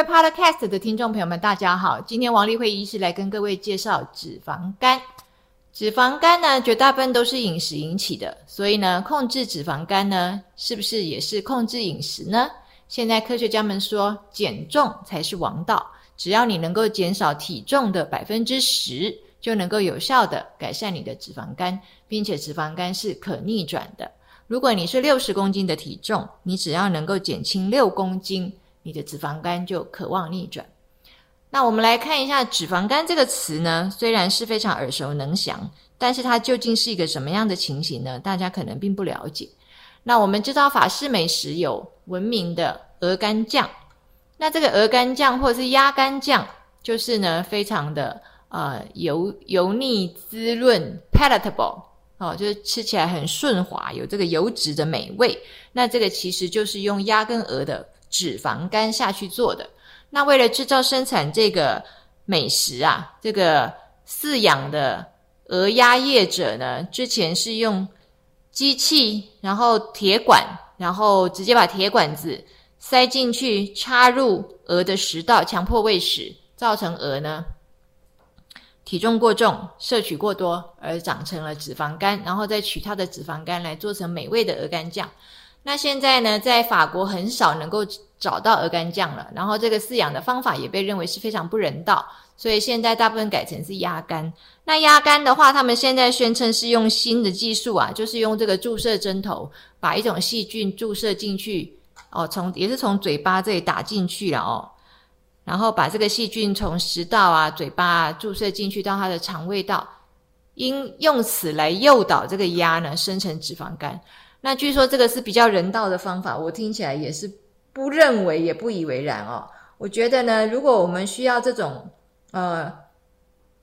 位 Podcast 的听众朋友们，大家好！今天王丽慧医师来跟各位介绍脂肪肝。脂肪肝呢，绝大部分都是饮食引起的，所以呢，控制脂肪肝呢，是不是也是控制饮食呢？现在科学家们说，减重才是王道，只要你能够减少体重的百分之十，就能够有效的改善你的脂肪肝，并且脂肪肝是可逆转的。如果你是六十公斤的体重，你只要能够减轻六公斤。你的脂肪肝就渴望逆转。那我们来看一下“脂肪肝”这个词呢，虽然是非常耳熟能详，但是它究竟是一个什么样的情形呢？大家可能并不了解。那我们知道法式美食有闻名的鹅肝酱，那这个鹅肝酱或者是鸭肝酱，就是呢非常的呃油油腻滋润，palatable 哦，就是吃起来很顺滑，有这个油脂的美味。那这个其实就是用鸭跟鹅的。脂肪肝下去做的，那为了制造生产这个美食啊，这个饲养的鹅鸭业者呢，之前是用机器，然后铁管，然后直接把铁管子塞进去，插入鹅的食道，强迫喂食，造成鹅呢体重过重，摄取过多，而长成了脂肪肝，然后再取它的脂肪肝来做成美味的鹅肝酱。那现在呢，在法国很少能够找到鹅肝酱了，然后这个饲养的方法也被认为是非常不人道，所以现在大部分改成是鸭肝。那鸭肝的话，他们现在宣称是用新的技术啊，就是用这个注射针头，把一种细菌注射进去，哦，从也是从嘴巴这里打进去了哦，然后把这个细菌从食道啊、嘴巴注射进去到它的肠胃道，因用此来诱导这个鸭呢生成脂肪肝。那据说这个是比较人道的方法，我听起来也是不认为也不以为然哦。我觉得呢，如果我们需要这种呃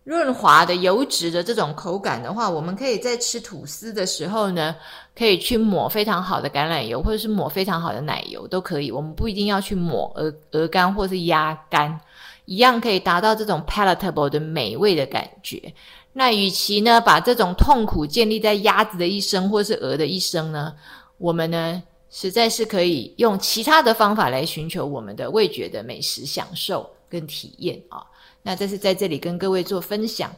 润滑的油脂的这种口感的话，我们可以在吃吐司的时候呢，可以去抹非常好的橄榄油，或者是抹非常好的奶油都可以。我们不一定要去抹鹅鹅肝或是鸭肝，一样可以达到这种 palatable 的美味的感觉。那与其呢把这种痛苦建立在鸭子的一生或是鹅的一生呢，我们呢实在是可以用其他的方法来寻求我们的味觉的美食享受跟体验啊。那这是在这里跟各位做分享。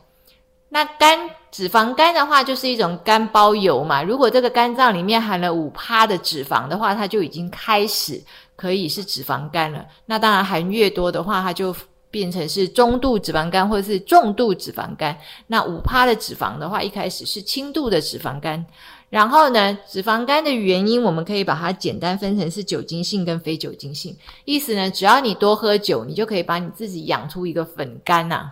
那肝脂肪肝的话，就是一种肝包油嘛。如果这个肝脏里面含了五趴的脂肪的话，它就已经开始可以是脂肪肝了。那当然含越多的话，它就。变成是中度脂肪肝或者是重度脂肪肝，那五趴的脂肪的话，一开始是轻度的脂肪肝。然后呢，脂肪肝的原因，我们可以把它简单分成是酒精性跟非酒精性。意思呢，只要你多喝酒，你就可以把你自己养出一个粉肝呐，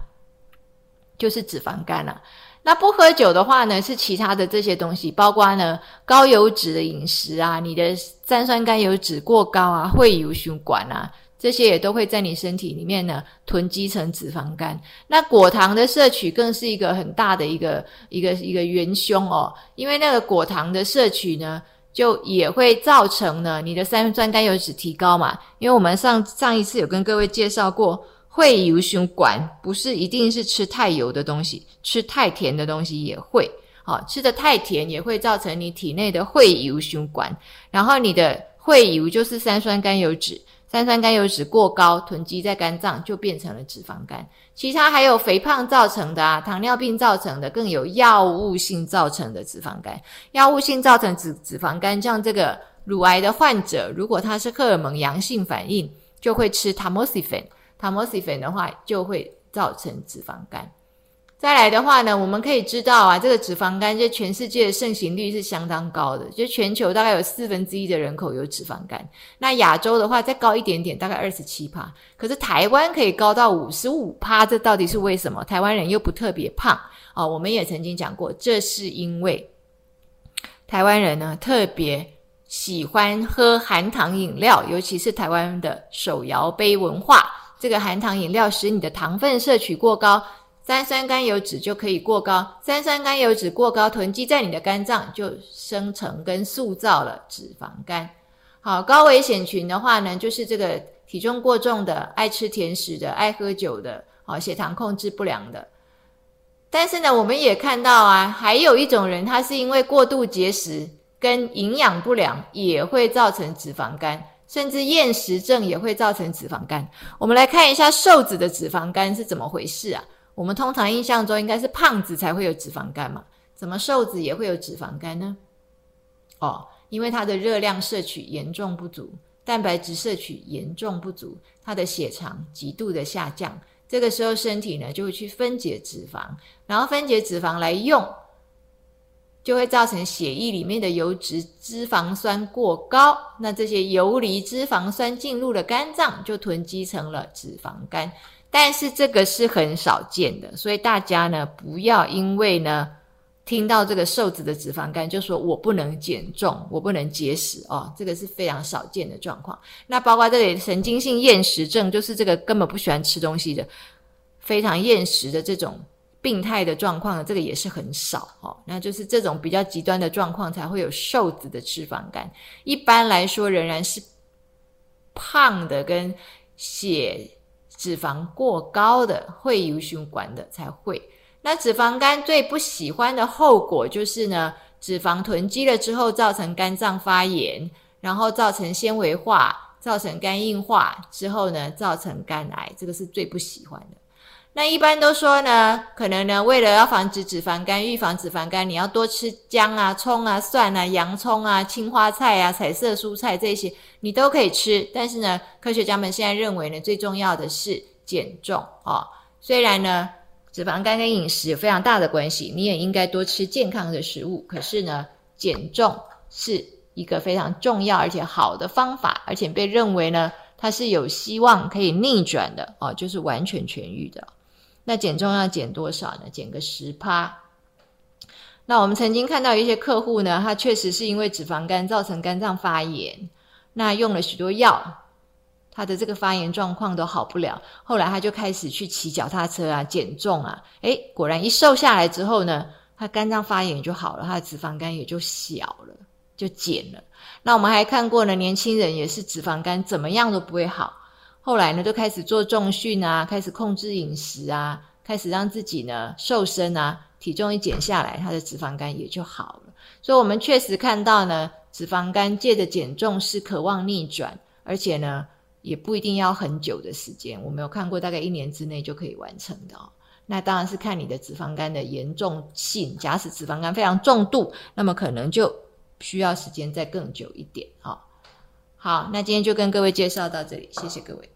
就是脂肪肝呐。那不喝酒的话呢，是其他的这些东西，包括呢高油脂的饮食啊，你的三酸甘油脂过高啊，会有血管啊。这些也都会在你身体里面呢囤积成脂肪肝。那果糖的摄取更是一个很大的一个一个一个元凶哦，因为那个果糖的摄取呢，就也会造成呢你的三酸甘油脂提高嘛。因为我们上上一次有跟各位介绍过，会油血管不是一定是吃太油的东西，吃太甜的东西也会。好，吃的太甜也会造成你体内的会油血管，然后你的会油就是三酸甘油脂。三酸甘油脂过高囤积在肝脏，就变成了脂肪肝。其他还有肥胖造成的啊，糖尿病造成的，更有药物性造成的脂肪肝。药物性造成脂脂肪肝，像这个乳癌的患者，如果他是荷尔蒙阳性反应，就会吃 tamoxifen。tamoxifen 的话，就会造成脂肪肝。再来的话呢，我们可以知道啊，这个脂肪肝在全世界的盛行率是相当高的，就全球大概有四分之一的人口有脂肪肝。那亚洲的话再高一点点，大概二十七趴。可是台湾可以高到五十五趴，这到底是为什么？台湾人又不特别胖哦。我们也曾经讲过，这是因为台湾人呢特别喜欢喝含糖饮料，尤其是台湾的手摇杯文化，这个含糖饮料使你的糖分摄取过高。三酸甘油脂就可以过高，三酸甘油脂过高囤积在你的肝脏，就生成跟塑造了脂肪肝。好，高危险群的话呢，就是这个体重过重的、爱吃甜食的、爱喝酒的、好血糖控制不良的。但是呢，我们也看到啊，还有一种人，他是因为过度节食跟营养不良，也会造成脂肪肝。甚至厌食症也会造成脂肪肝。我们来看一下瘦子的脂肪肝是怎么回事啊？我们通常印象中应该是胖子才会有脂肪肝嘛，怎么瘦子也会有脂肪肝呢？哦，因为他的热量摄取严重不足，蛋白质摄取严重不足，他的血糖极度的下降，这个时候身体呢就会去分解脂肪，然后分解脂肪来用。就会造成血液里面的油脂脂肪酸过高，那这些游离脂肪酸进入了肝脏，就囤积成了脂肪肝。但是这个是很少见的，所以大家呢不要因为呢听到这个瘦子的脂肪肝就说我不能减重，我不能节食哦，这个是非常少见的状况。那包括这里神经性厌食症，就是这个根本不喜欢吃东西的，非常厌食的这种。病态的状况，这个也是很少哦。那就是这种比较极端的状况才会有瘦子的脂肪肝。一般来说，仍然是胖的跟血脂肪过高的会有血管的才会。那脂肪肝最不喜欢的后果就是呢，脂肪囤积了之后，造成肝脏发炎，然后造成纤维化，造成肝硬化之后呢，造成肝癌，这个是最不喜欢的。那一般都说呢，可能呢，为了要防止脂肪肝、预防脂肪肝，你要多吃姜啊、葱啊、蒜啊、洋葱啊、青花菜啊、彩色蔬菜这些，你都可以吃。但是呢，科学家们现在认为呢，最重要的是减重哦。虽然呢，脂肪肝跟饮食有非常大的关系，你也应该多吃健康的食物。可是呢，减重是一个非常重要而且好的方法，而且被认为呢，它是有希望可以逆转的哦，就是完全痊愈的。那减重要减多少呢？减个十趴。那我们曾经看到一些客户呢，他确实是因为脂肪肝造成肝脏发炎，那用了许多药，他的这个发炎状况都好不了。后来他就开始去骑脚踏车啊，减重啊，诶，果然一瘦下来之后呢，他肝脏发炎就好了，他的脂肪肝也就小了，就减了。那我们还看过呢，年轻人也是脂肪肝怎么样都不会好。后来呢，就开始做重训啊，开始控制饮食啊，开始让自己呢瘦身啊，体重一减下来，他的脂肪肝也就好了。所以，我们确实看到呢，脂肪肝借着减重是渴望逆转，而且呢，也不一定要很久的时间。我们有看过，大概一年之内就可以完成的哦。那当然是看你的脂肪肝的严重性，假使脂肪肝非常重度，那么可能就需要时间再更久一点啊。好，那今天就跟各位介绍到这里，谢谢各位。